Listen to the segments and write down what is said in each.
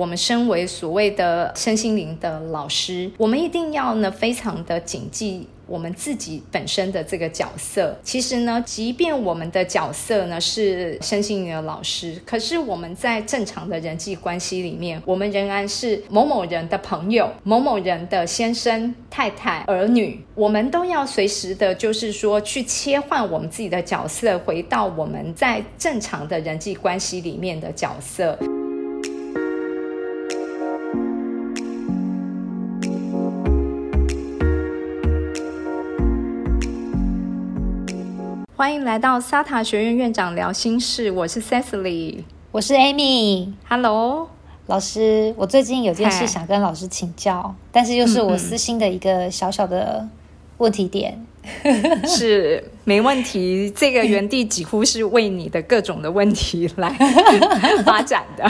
我们身为所谓的身心灵的老师，我们一定要呢非常的谨记。我们自己本身的这个角色，其实呢，即便我们的角色呢是身心灵的老师，可是我们在正常的人际关系里面，我们仍然是某某人的朋友、某某人的先生、太太、儿女，我们都要随时的，就是说去切换我们自己的角色，回到我们在正常的人际关系里面的角色。欢迎来到萨塔学院院长聊心事，我是 Cecily，我是 Amy，Hello，老师，我最近有件事想跟老师请教，但是又是我私心的一个小小的问题点。是没问题，这个原地几乎是为你的各种的问题来 发展的。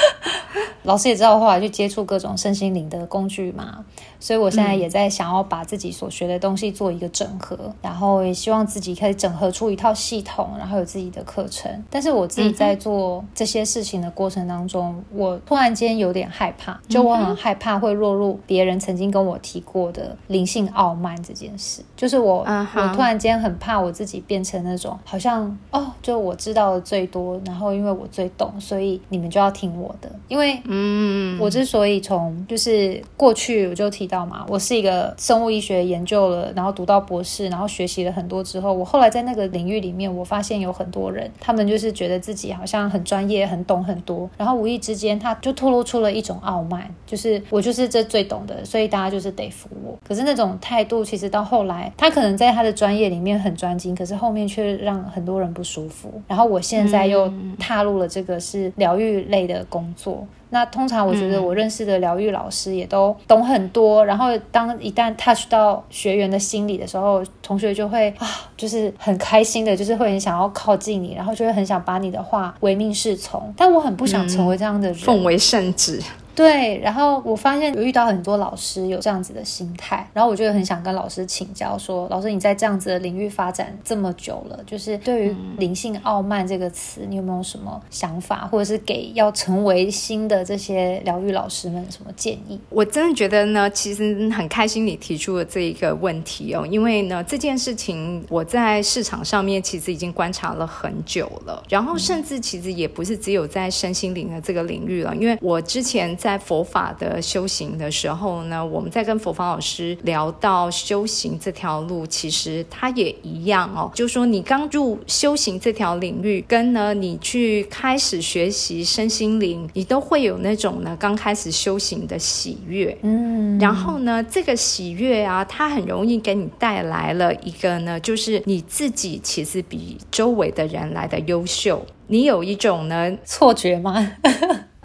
老师也知道，后来去接触各种身心灵的工具嘛，所以我现在也在想要把自己所学的东西做一个整合，然后也希望自己可以整合出一套系统，然后有自己的课程。但是我自己在做这些事情的过程当中，我突然间有点害怕，就我很害怕会落入别人曾经跟我提过的灵性傲慢这件事，就是我我突然间很怕我自己变成那种好像哦，就我知道的最多，然后因为我最懂，所以你们就要听我的，因为。嗯，我之所以从就是过去我就提到嘛，我是一个生物医学研究了，然后读到博士，然后学习了很多之后，我后来在那个领域里面，我发现有很多人，他们就是觉得自己好像很专业、很懂很多，然后无意之间他就透露出了一种傲慢，就是我就是这最懂的，所以大家就是得服我。可是那种态度，其实到后来，他可能在他的专业里面很专精，可是后面却让很多人不舒服。然后我现在又踏入了这个是疗愈类的工作。那通常我觉得我认识的疗愈老师也都懂很多，然后当一旦 touch 到学员的心理的时候，同学就会啊，就是很开心的，就是会很想要靠近你，然后就会很想把你的话唯命是从。但我很不想成为这样的人，奉为圣旨。对，然后我发现有遇到很多老师有这样子的心态，然后我就很想跟老师请教，说老师你在这样子的领域发展这么久了，就是对于灵性傲慢这个词，你有没有什么想法，或者是给要成为新的这些疗愈老师们什么建议？我真的觉得呢，其实很开心你提出了这一个问题哦，因为呢这件事情我在市场上面其实已经观察了很久了，然后甚至其实也不是只有在身心灵的这个领域了，因为我之前。在佛法的修行的时候呢，我们在跟佛法老师聊到修行这条路，其实它也一样哦。就说你刚入修行这条领域，跟呢你去开始学习身心灵，你都会有那种呢刚开始修行的喜悦。嗯，然后呢，这个喜悦啊，它很容易给你带来了一个呢，就是你自己其实比周围的人来的优秀。你有一种呢错觉吗？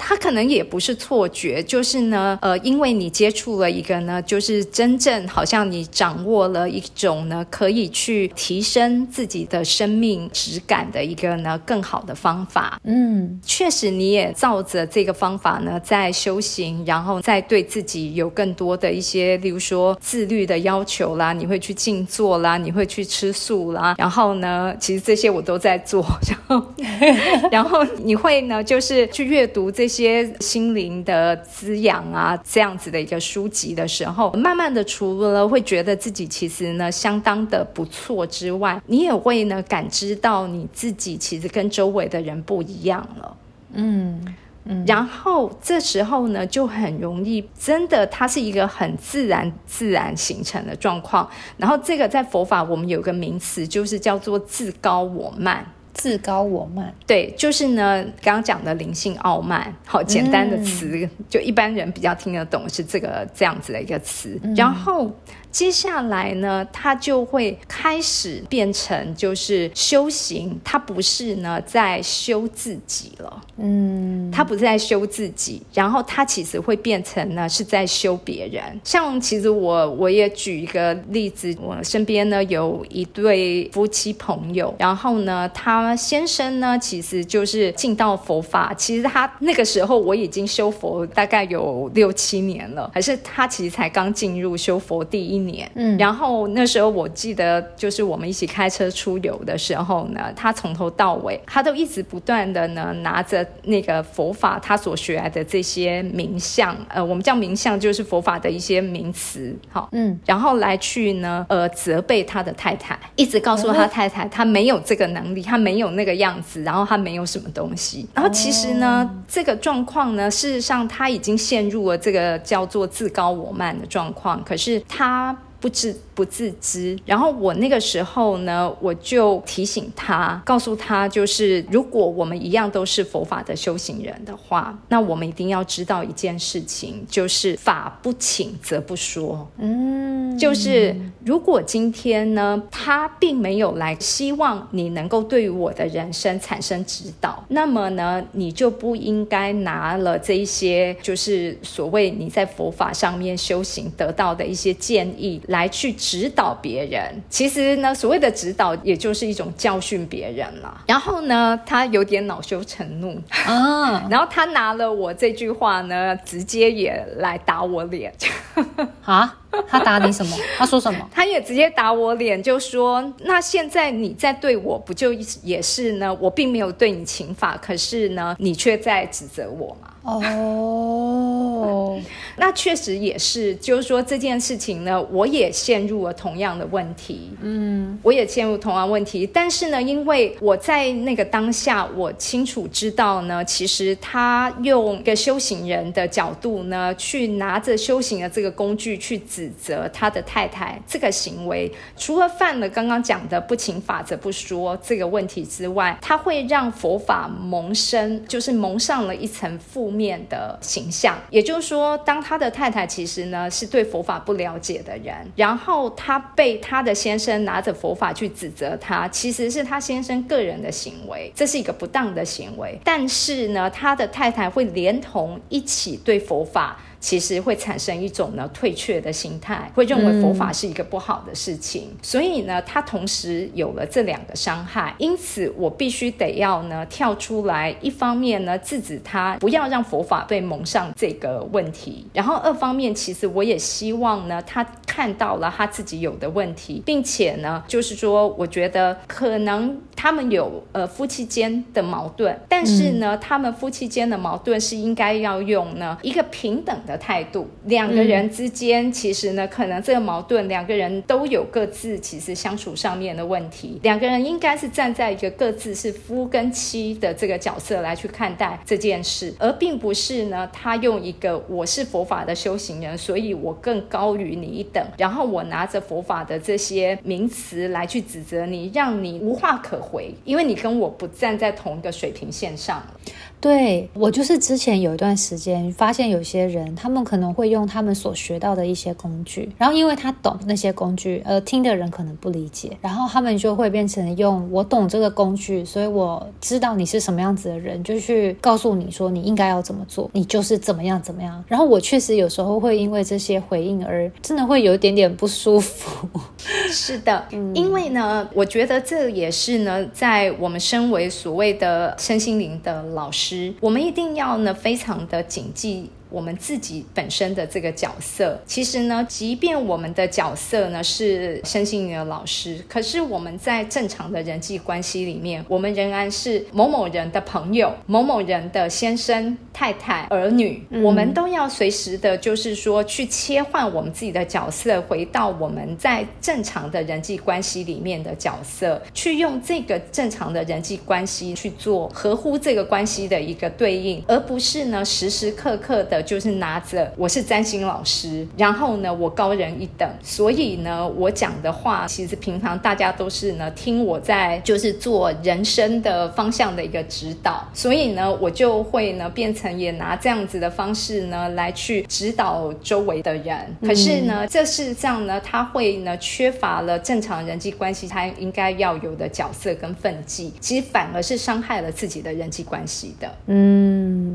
他可能也不是错觉，就是呢，呃，因为你接触了一个呢，就是真正好像你掌握了一种呢，可以去提升自己的生命质感的一个呢更好的方法。嗯，确实你也照着这个方法呢在修行，然后再对自己有更多的一些，例如说自律的要求啦，你会去静坐啦，你会去吃素啦，然后呢，其实这些我都在做，然后 然后你会呢，就是去阅读这。些心灵的滋养啊，这样子的一个书籍的时候，慢慢的除了会觉得自己其实呢相当的不错之外，你也会呢感知到你自己其实跟周围的人不一样了。嗯嗯，然后这时候呢就很容易，真的它是一个很自然自然形成的状况。然后这个在佛法我们有个名词，就是叫做自高我慢。自高我慢，对，就是呢，刚刚讲的灵性傲慢，好简单的词，就一般人比较听得懂，是这个这样子的一个词，然后。接下来呢，他就会开始变成就是修行，他不是呢在修自己了，嗯，他不是在修自己，然后他其实会变成呢是在修别人。像其实我我也举一个例子，我身边呢有一对夫妻朋友，然后呢他先生呢其实就是进到佛法，其实他那个时候我已经修佛大概有六七年了，可是他其实才刚进入修佛第一。年，嗯，然后那时候我记得就是我们一起开车出游的时候呢，他从头到尾他都一直不断的呢拿着那个佛法他所学来的这些名相，呃，我们叫名相就是佛法的一些名词，好，嗯，然后来去呢，呃，责备他的太太，一直告诉他太太他没有这个能力，他没有那个样子，然后他没有什么东西，然后其实呢，这个状况呢，事实上他已经陷入了这个叫做自高我慢的状况，可是他。不知不自知，然后我那个时候呢，我就提醒他，告诉他，就是如果我们一样都是佛法的修行人的话，那我们一定要知道一件事情，就是法不请则不说。嗯，就是如果今天呢，他并没有来希望你能够对于我的人生产生指导，那么呢，你就不应该拿了这一些，就是所谓你在佛法上面修行得到的一些建议。来去指导别人，其实呢，所谓的指导，也就是一种教训别人了。然后呢，他有点恼羞成怒啊，然后他拿了我这句话呢，直接也来打我脸 啊。他打你什么？他说什么？他也直接打我脸，就说：“那现在你在对我，不就也是呢？我并没有对你情法，可是呢，你却在指责我嘛？”哦，那确实也是，就是说这件事情呢，我也陷入了同样的问题。嗯，我也陷入同样问题，但是呢，因为我在那个当下，我清楚知道呢，其实他用一个修行人的角度呢，去拿着修行的这个工具去指。责他的太太这个行为，除了犯了刚刚讲的不请法则不说这个问题之外，他会让佛法萌生，就是蒙上了一层负面的形象。也就是说，当他的太太其实呢是对佛法不了解的人，然后他被他的先生拿着佛法去指责他，其实是他先生个人的行为，这是一个不当的行为。但是呢，他的太太会连同一起对佛法。其实会产生一种呢退却的心态，会认为佛法是一个不好的事情，所以呢，他同时有了这两个伤害，因此我必须得要呢跳出来，一方面呢制止他不要让佛法被蒙上这个问题，然后二方面其实我也希望呢他看到了他自己有的问题，并且呢就是说，我觉得可能他们有呃夫妻间的矛盾，但是呢他们夫妻间的矛盾是应该要用呢一个平等的。的态度，两个人之间其实呢，可能这个矛盾，两个人都有各自其实相处上面的问题。两个人应该是站在一个各自是夫跟妻的这个角色来去看待这件事，而并不是呢，他用一个我是佛法的修行人，所以我更高于你一等，然后我拿着佛法的这些名词来去指责你，让你无话可回，因为你跟我不站在同一个水平线上。对我就是之前有一段时间发现有些人，他们可能会用他们所学到的一些工具，然后因为他懂那些工具，而听的人可能不理解，然后他们就会变成用我懂这个工具，所以我知道你是什么样子的人，就去告诉你说你应该要怎么做，你就是怎么样怎么样。然后我确实有时候会因为这些回应而真的会有一点点不舒服。是的，因为呢，我觉得这也是呢，在我们身为所谓的身心灵的老师。我们一定要呢，非常的谨记。我们自己本身的这个角色，其实呢，即便我们的角色呢是身心灵的老师，可是我们在正常的人际关系里面，我们仍然是某某人的朋友、某某人的先生、太太、儿女，我们都要随时的，就是说去切换我们自己的角色，回到我们在正常的人际关系里面的角色，去用这个正常的人际关系去做合乎这个关系的一个对应，而不是呢时时刻刻的。就是拿着我是占星老师，然后呢，我高人一等，所以呢，我讲的话其实平常大家都是呢听我在就是做人生的方向的一个指导，所以呢，我就会呢变成也拿这样子的方式呢来去指导周围的人。可是呢，这事实上呢，他会呢缺乏了正常人际关系他应该要有的角色跟分际，其实反而是伤害了自己的人际关系的。嗯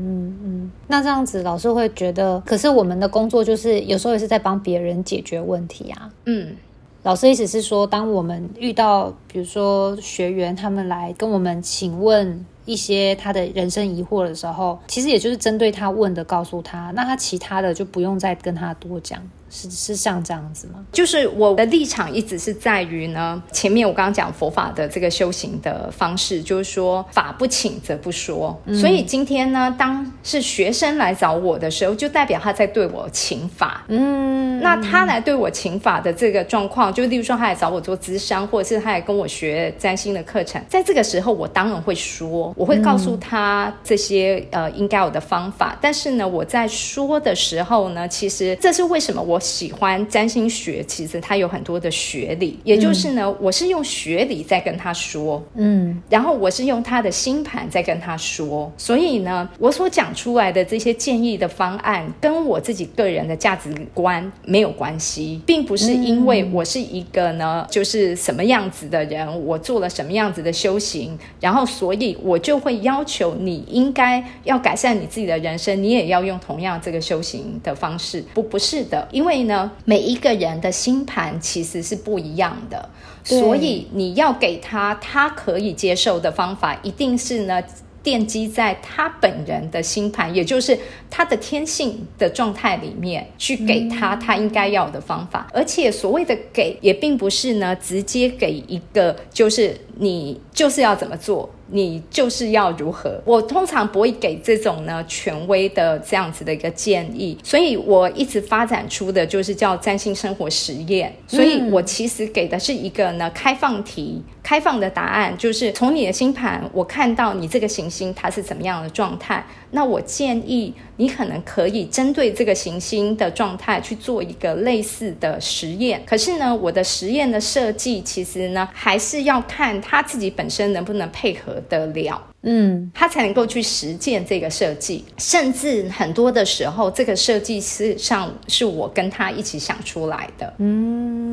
那这样子老师。会觉得，可是我们的工作就是有时候也是在帮别人解决问题啊。嗯，老师意思是说，当我们遇到比如说学员他们来跟我们请问一些他的人生疑惑的时候，其实也就是针对他问的告诉他，那他其他的就不用再跟他多讲。是是像这样子吗？就是我的立场一直是在于呢，前面我刚刚讲佛法的这个修行的方式，就是说法不请则不说。所以今天呢，当是学生来找我的时候，就代表他在对我请法。嗯，那他来对我请法的这个状况，就例如说他来找我做咨商，或者是他来跟我学占星的课程，在这个时候，我当然会说，我会告诉他这些呃应该有的方法。但是呢，我在说的时候呢，其实这是为什么我喜欢占星学，其实它有很多的学理，也就是呢，我是用学理在跟他说，嗯，然后我是用他的星盘在跟他说，所以呢，我所讲出来的这些建议的方案，跟我自己个人的价值观没有关系，并不是因为我是一个呢，就是什么样子的人，我做了什么样子的修行，然后所以我就会要求你应该要改善你自己的人生，你也要用同样这个修行的方式，不不是的，因为呢，每一个人的星盘其实是不一样的，所以你要给他他可以接受的方法，一定是呢。奠基在他本人的星盘，也就是他的天性的状态里面，去给他他应该要的方法。而且所谓的给，也并不是呢直接给一个，就是你就是要怎么做。你就是要如何？我通常不会给这种呢权威的这样子的一个建议，所以我一直发展出的就是叫占星生活实验。所以我其实给的是一个呢开放题、开放的答案，就是从你的星盘，我看到你这个行星它是怎么样的状态。那我建议你可能可以针对这个行星的状态去做一个类似的实验。可是呢，我的实验的设计其实呢，还是要看他自己本身能不能配合得了。嗯，他才能够去实践这个设计，甚至很多的时候，这个设计是上是我跟他一起想出来的。嗯，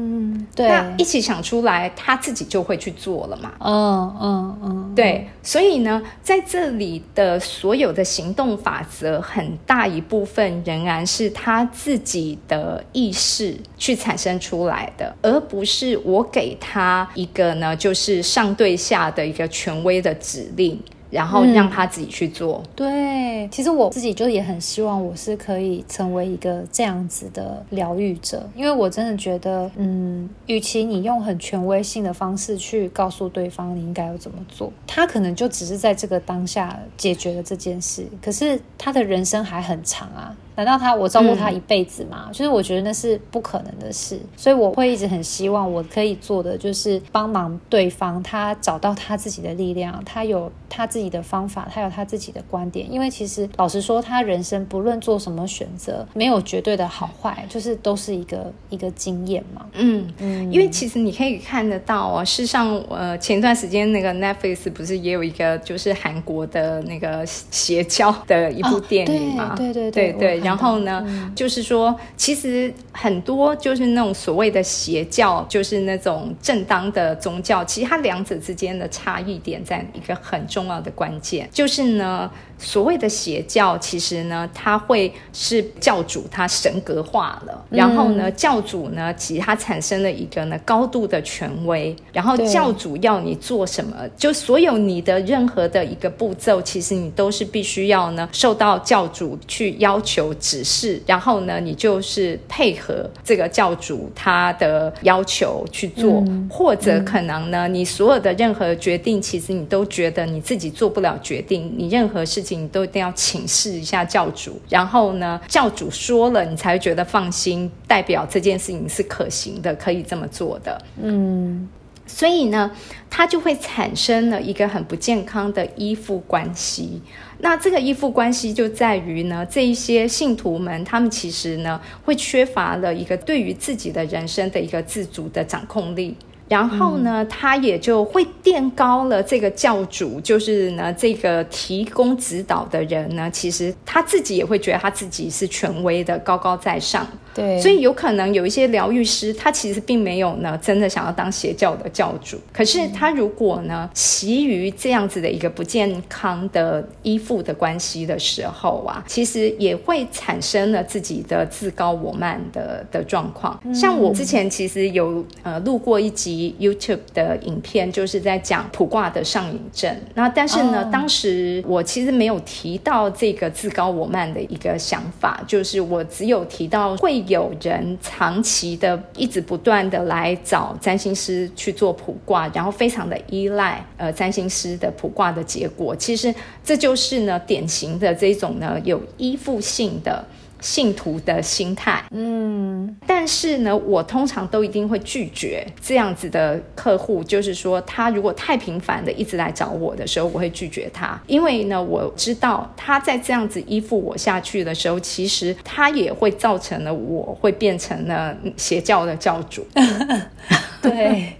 对，那一起想出来，他自己就会去做了嘛。嗯嗯嗯，对，所以呢，在这里的所有的行动法则，很大一部分仍然是他自己的意识去产生出来的，而不是我给他一个呢，就是上对下的一个权威的指令。然后让他自己去做。对，其实我自己就也很希望我是可以成为一个这样子的疗愈者，因为我真的觉得，嗯，与其你用很权威性的方式去告诉对方你应该要怎么做，他可能就只是在这个当下解决了这件事，可是他的人生还很长啊。难道他我照顾他一辈子吗？就是我觉得那是不可能的事，所以我会一直很希望我可以做的就是帮忙对方，他找到他自己的力量，他有他自己的方法，他有他自己的观点。因为其实老实说，他人生不论做什么选择，没有绝对的好坏，就是都是一个一个经验嘛。嗯嗯，因为其实你可以看得到啊，事实上，呃，前段时间那个 Netflix 不是也有一个就是韩国的那个邪教的一部电影吗？对对对对。然后呢，就是说，其实很多就是那种所谓的邪教，就是那种正当的宗教，其实它两者之间的差异点在一个很重要的关键，就是呢。所谓的邪教，其实呢，它会是教主他神格化了，然后呢，教主呢，其实他产生了一个呢高度的权威，然后教主要你做什么，就所有你的任何的一个步骤，其实你都是必须要呢受到教主去要求指示，然后呢，你就是配合这个教主他的要求去做，或者可能呢，你所有的任何决定，其实你都觉得你自己做不了决定，你任何事。你都一定要请示一下教主，然后呢，教主说了，你才会觉得放心，代表这件事情是可行的，可以这么做的。嗯，所以呢，它就会产生了一个很不健康的依附关系。那这个依附关系就在于呢，这一些信徒们，他们其实呢，会缺乏了一个对于自己的人生的一个自主的掌控力。然后呢，他也就会垫高了这个教主，就是呢，这个提供指导的人呢，其实他自己也会觉得他自己是权威的，高高在上。对，所以有可能有一些疗愈师，他其实并没有呢，真的想要当邪教的教主。可是他如果呢，其余这样子的一个不健康的依附的关系的时候啊，其实也会产生了自己的自高我慢的的状况。像我之前其实有呃录过一集 YouTube 的影片，就是在讲卜卦的上瘾症。那但是呢，当时我其实没有提到这个自高我慢的一个想法，就是我只有提到会。有人长期的一直不断的来找占星师去做卜卦，然后非常的依赖呃占星师的卜卦的结果。其实这就是呢典型的这种呢有依附性的。信徒的心态，嗯，但是呢，我通常都一定会拒绝这样子的客户，就是说，他如果太频繁的一直来找我的时候，我会拒绝他，因为呢，我知道他在这样子依附我下去的时候，其实他也会造成了我会变成了邪教的教主。对，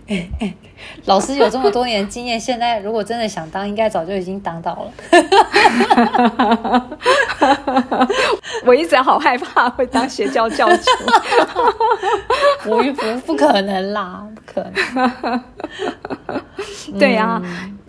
老师有这么多年经验，现在如果真的想当，应该早就已经当到了。我一直好害怕会当邪教教主，我不不可能啦，不可能。对呀。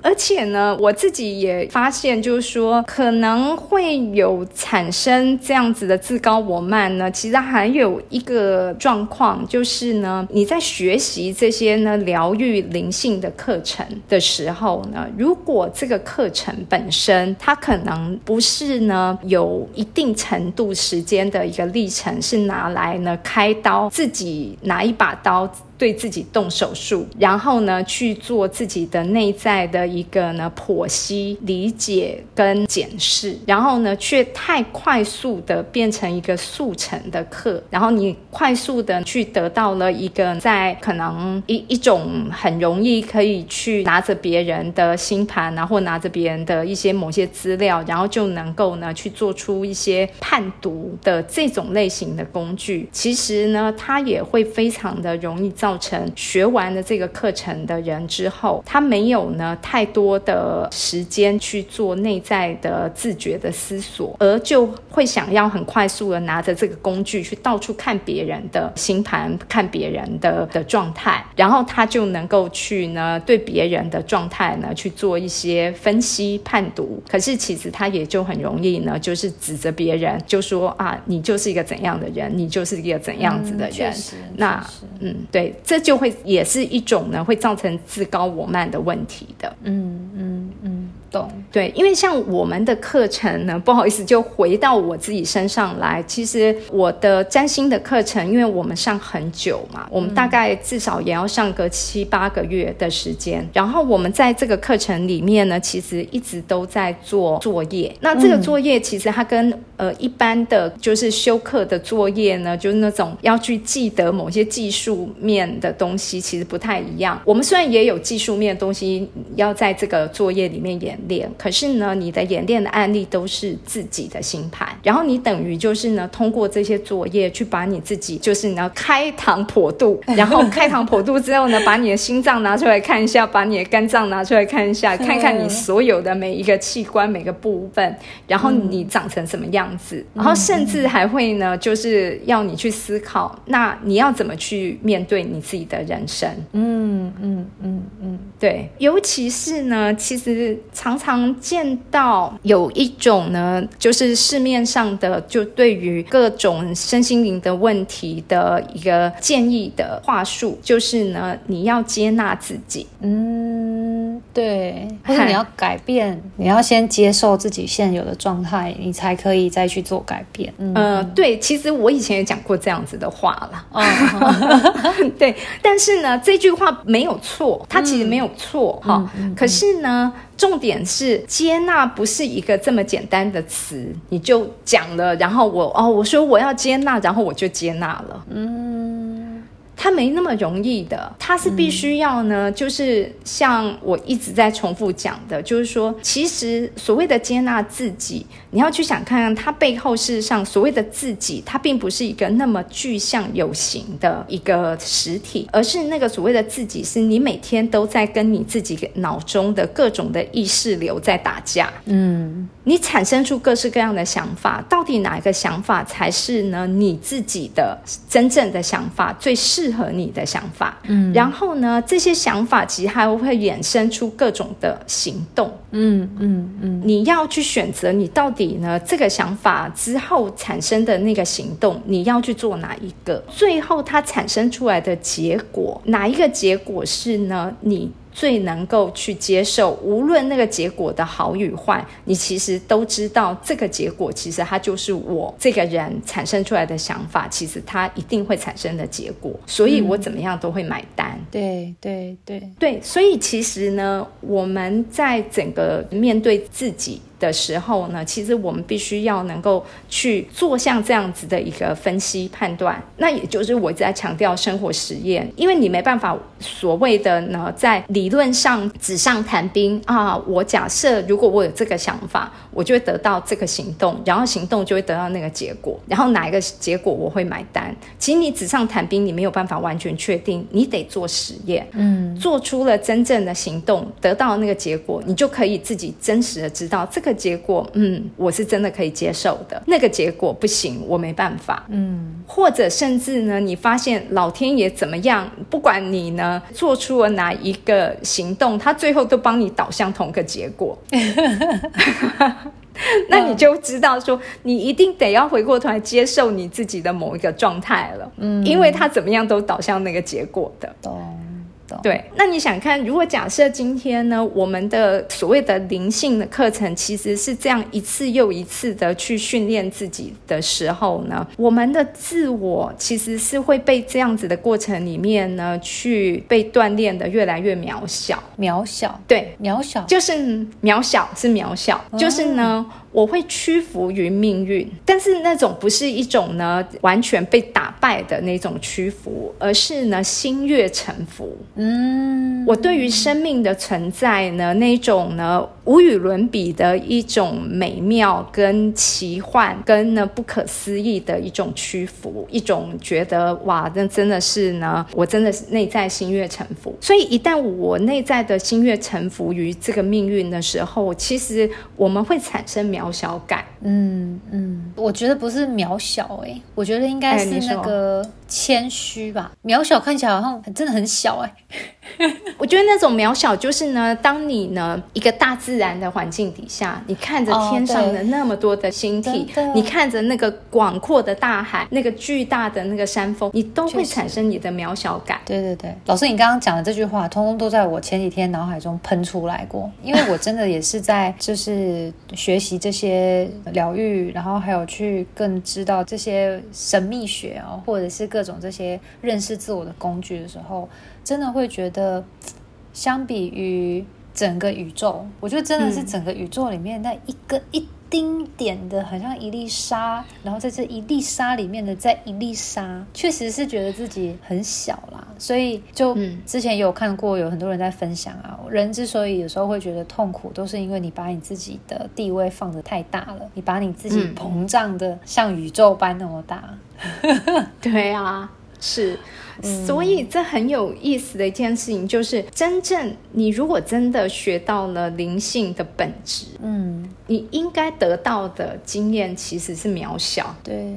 而且呢，我自己也发现，就是说可能会有产生这样子的自高我慢呢。其实还有一个状况，就是呢，你在学习这些呢疗愈灵性的课程的时候呢，如果这个课程本身它可能不是呢有一定程度时间的一个历程，是拿来呢开刀，自己拿一把刀。对自己动手术，然后呢去做自己的内在的一个呢剖析、理解跟检视，然后呢却太快速的变成一个速成的课，然后你快速的去得到了一个在可能一一种很容易可以去拿着别人的星盘啊，或拿着别人的一些某些资料，然后就能够呢去做出一些判读的这种类型的工具，其实呢它也会非常的容易。成学完了这个课程的人之后，他没有呢太多的时间去做内在的自觉的思索，而就会想要很快速的拿着这个工具去到处看别人的星盘，看别人的的状态，然后他就能够去呢对别人的状态呢去做一些分析判读。可是其实他也就很容易呢，就是指责别人，就说啊，你就是一个怎样的人，你就是一个怎样子的人。那嗯，对。这就会也是一种呢，会造成自高我慢的问题的。嗯嗯嗯。懂对，因为像我们的课程呢，不好意思，就回到我自己身上来。其实我的占星的课程，因为我们上很久嘛，我们大概至少也要上个七八个月的时间。然后我们在这个课程里面呢，其实一直都在做作业。那这个作业其实它跟呃一般的就是修课的作业呢，就是那种要去记得某些技术面的东西，其实不太一样。我们虽然也有技术面的东西要在这个作业里面演。练，可是呢，你的演练的案例都是自己的星盘，然后你等于就是呢，通过这些作业去把你自己，就是你要开膛破肚，然后开膛破肚之后呢，把你的心脏拿出来看一下，把你的肝脏拿出来看一下，看 看你所有的每一个器官每个部分，然后你长成什么样子，然后甚至还会呢，就是要你去思考，那你要怎么去面对你自己的人生？嗯嗯嗯嗯，对，尤其是呢，其实。常常见到有一种呢，就是市面上的，就对于各种身心灵的问题的一个建议的话术，就是呢，你要接纳自己，嗯，对，或者你要改变，你要先接受自己现有的状态，你才可以再去做改变。嗯，对，其实我以前也讲过这样子的话了，嗯，对，但是呢，这句话没有错，它其实没有错哈，可是呢。重点是接纳不是一个这么简单的词，你就讲了，然后我哦，我说我要接纳，然后我就接纳了，嗯。它没那么容易的，它是必须要呢，就是像我一直在重复讲的，就是说，其实所谓的接纳自己，你要去想看看它背后，事实上所谓的自己，它并不是一个那么具象有形的一个实体，而是那个所谓的自己，是你每天都在跟你自己脑中的各种的意识流在打架，嗯。你产生出各式各样的想法，到底哪一个想法才是呢？你自己的真正的想法，最适合你的想法。嗯，然后呢，这些想法其实还会衍生出各种的行动。嗯嗯嗯，你要去选择你到底呢这个想法之后产生的那个行动，你要去做哪一个？最后它产生出来的结果，哪一个结果是呢？你。最能够去接受，无论那个结果的好与坏，你其实都知道这个结果其实它就是我这个人产生出来的想法，其实它一定会产生的结果，所以我怎么样都会买单。对对对对，所以其实呢，我们在整个面对自己。的时候呢，其实我们必须要能够去做像这样子的一个分析判断。那也就是我在强调生活实验，因为你没办法所谓的呢，在理论上纸上谈兵啊。我假设如果我有这个想法，我就会得到这个行动，然后行动就会得到那个结果，然后哪一个结果我会买单。其实你纸上谈兵，你没有办法完全确定，你得做实验，嗯，做出了真正的行动，得到那个结果，你就可以自己真实的知道这个。结果，嗯，我是真的可以接受的。那个结果不行，我没办法，嗯。或者甚至呢，你发现老天爷怎么样，不管你呢做出了哪一个行动，他最后都帮你导向同个结果。那你就知道说，你一定得要回过头来接受你自己的某一个状态了，嗯，因为他怎么样都导向那个结果的。对，那你想看，如果假设今天呢，我们的所谓的灵性的课程，其实是这样一次又一次的去训练自己的时候呢，我们的自我其实是会被这样子的过程里面呢，去被锻炼的越来越渺小，渺小，对，渺小，就是渺小是渺小，就是呢。我会屈服于命运，但是那种不是一种呢完全被打败的那种屈服，而是呢心悦诚服。嗯，我对于生命的存在呢那种呢无与伦比的一种美妙跟奇幻，跟呢不可思议的一种屈服，一种觉得哇，那真的是呢，我真的是内在心悦诚服。所以一旦我内在的心悦诚服于这个命运的时候，其实我们会产生渺。小感，嗯嗯，我觉得不是渺小哎，我觉得应该是那个谦虚吧。渺小看起来好像真的很小哎，我觉得那种渺小就是呢，当你呢一个大自然的环境底下，你看着天上的那么多的星体，你看着那个广阔的大海，那个巨大的那个山峰，你都会产生你的渺小感。对对对，老师，你刚刚讲的这句话，通通都在我前几天脑海中喷出来过，因为我真的也是在就是学习这。些疗愈，然后还有去更知道这些神秘学哦，或者是各种这些认识自我的工具的时候，真的会觉得，相比于整个宇宙，我觉得真的是整个宇宙里面那一个一。丁点的，很像一粒沙，然后在这一粒沙里面的再一粒沙，确实是觉得自己很小啦。所以就之前有看过，有很多人在分享啊，人之所以有时候会觉得痛苦，都是因为你把你自己的地位放得太大了，你把你自己膨胀的像宇宙般那么大。对啊，是。所以这很有意思的一件事情，就是真正你如果真的学到了灵性的本质，嗯，你应该得到的经验其实是渺小，对，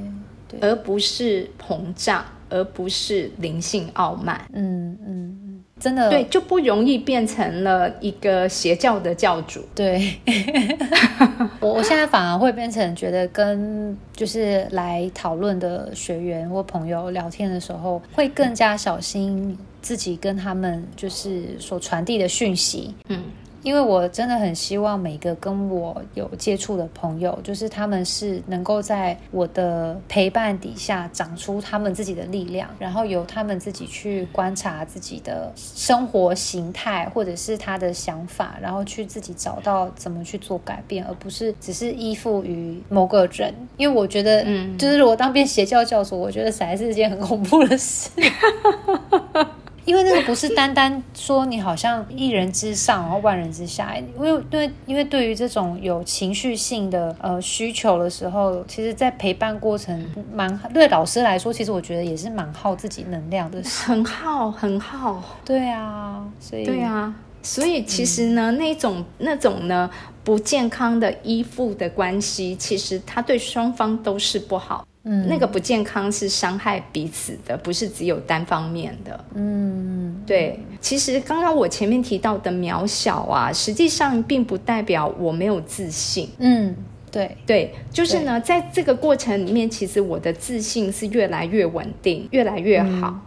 而不是膨胀，而不是灵性傲慢，嗯嗯。真的对，就不容易变成了一个邪教的教主。对，我我现在反而会变成觉得跟就是来讨论的学员或朋友聊天的时候，会更加小心自己跟他们就是所传递的讯息。嗯。因为我真的很希望每个跟我有接触的朋友，就是他们是能够在我的陪伴底下长出他们自己的力量，然后由他们自己去观察自己的生活形态或者是他的想法，然后去自己找到怎么去做改变，而不是只是依附于某个人。因为我觉得，嗯，就是如果当变邪教教主，我觉得实在是一件很恐怖的事。因为那个不是单单说你好像一人之上，然后万人之下。因为对，因为对于这种有情绪性的呃需求的时候，其实，在陪伴过程蛮对老师来说，其实我觉得也是蛮耗自己能量的，很耗，很耗。对啊，所以对啊，所以其实呢，那种那种呢不健康的依附的关系，其实它对双方都是不好。那个不健康是伤害彼此的，不是只有单方面的。嗯，对。其实刚刚我前面提到的渺小啊，实际上并不代表我没有自信。嗯，对对，就是呢，在这个过程里面，其实我的自信是越来越稳定，越来越好。嗯，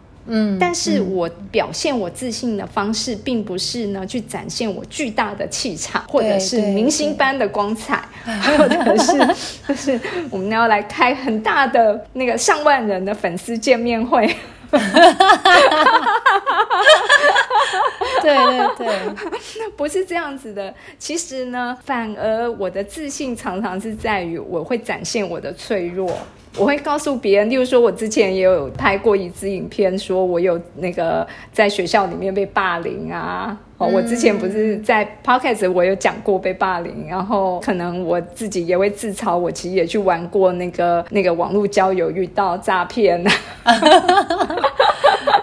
但是我表现我自信的方式，并不是呢去展现我巨大的气场，或者是明星般的光彩，或者是就是我们要来开很大的那个上万人的粉丝见面会。对对对，不是这样子的。其实呢，反而我的自信常常是在于我会展现我的脆弱。我会告诉别人，例如说，我之前也有拍过一支影片，说我有那个在学校里面被霸凌啊。哦，我之前不是在 podcast 我有讲过被霸凌，然后可能我自己也会自嘲，我其实也去玩过那个那个网络交友遇到诈骗。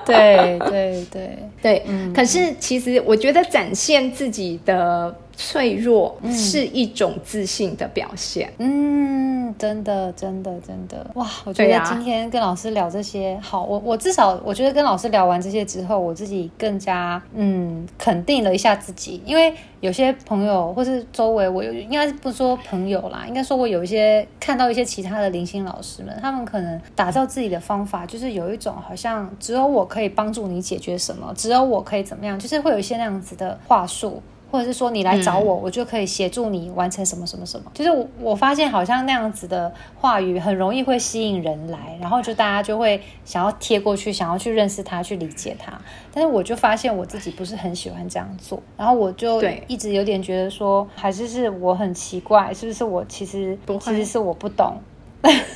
对对对对，可是其实我觉得展现自己的。脆弱是一种自信的表现。嗯，真的，真的，真的，哇！我觉得今天跟老师聊这些，好，我我至少我觉得跟老师聊完这些之后，我自己更加嗯肯定了一下自己。因为有些朋友或是周围，我有应该不说朋友啦，应该说我有一些看到一些其他的零星老师们，他们可能打造自己的方法，就是有一种好像只有我可以帮助你解决什么，只有我可以怎么样，就是会有一些那样子的话术。或者是说你来找我，我就可以协助你完成什么什么什么。就是我我发现好像那样子的话语很容易会吸引人来，然后就大家就会想要贴过去，想要去认识他，去理解他。但是我就发现我自己不是很喜欢这样做，然后我就一直有点觉得说，还是是我很奇怪，是不是我其实其实是我不懂。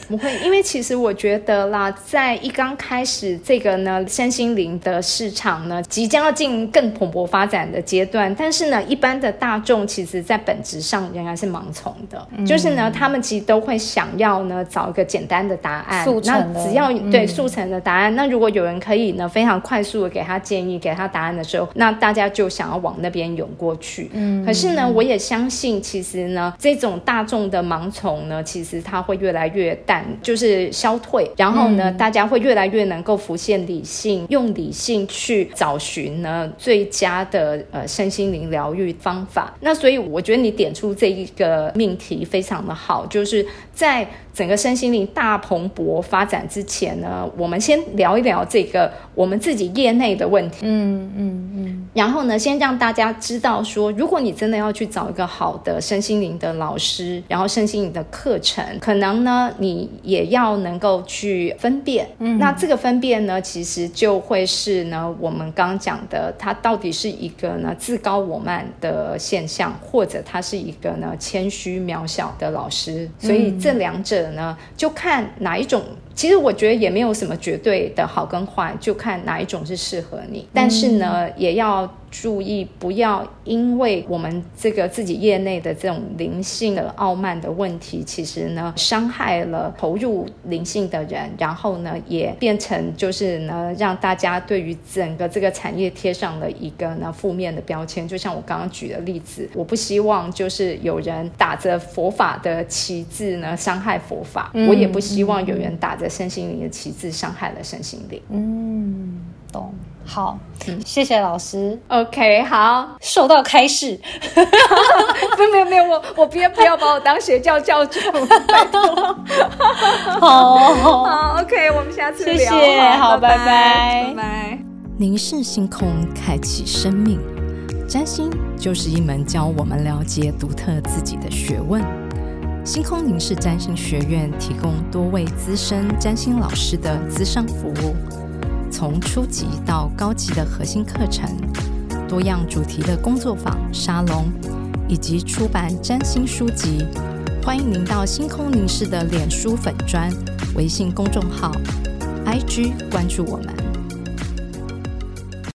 不会，因为其实我觉得啦，在一刚开始这个呢，身心灵的市场呢，即将要进更蓬勃发展的阶段。但是呢，一般的大众其实在本质上仍然是盲从的，就是呢，他们其实都会想要呢找一个简单的答案，那只要对速成的答案。那如果有人可以呢非常快速的给他建议，给他答案的时候，那大家就想要往那边涌过去。嗯，可是呢，我也相信，其实呢，这种大众的盲从呢，其实它会越来。越淡就是消退，然后呢，大家会越来越能够浮现理性，用理性去找寻呢最佳的呃身心灵疗愈方法。那所以我觉得你点出这一个命题非常的好，就是在。整个身心灵大蓬勃发展之前呢，我们先聊一聊这个我们自己业内的问题。嗯嗯嗯。然后呢，先让大家知道说，如果你真的要去找一个好的身心灵的老师，然后身心灵的课程，可能呢，你也要能够去分辨。嗯。那这个分辨呢，其实就会是呢，我们刚刚讲的，它到底是一个呢自高我慢的现象，或者它是一个呢谦虚渺小的老师。所以这两者。呢，就看哪一种。其实我觉得也没有什么绝对的好跟坏，就看哪一种是适合你。但是呢，也要注意，不要因为我们这个自己业内的这种灵性的傲慢的问题，其实呢，伤害了投入灵性的人，然后呢，也变成就是呢，让大家对于整个这个产业贴上了一个呢负面的标签。就像我刚刚举的例子，我不希望就是有人打着佛法的旗帜呢伤害佛法，我也不希望有人打着身心灵的旗帜伤害了身心灵。嗯，懂。好，谢谢老师。OK，好，受到开示。不，没有，没有，我我别不要把我当邪教教主。好，好，OK，我们下次聊。谢谢，好，拜拜，拜拜。凝视星空，开启生命。占星就是一门教我们了解独特自己的学问。星空凝视占星学院提供多位资深占星老师的资商服务，从初级到高级的核心课程，多样主题的工作坊、沙龙，以及出版占星书籍。欢迎您到星空凝视的脸书粉砖、微信公众号、IG 关注我们。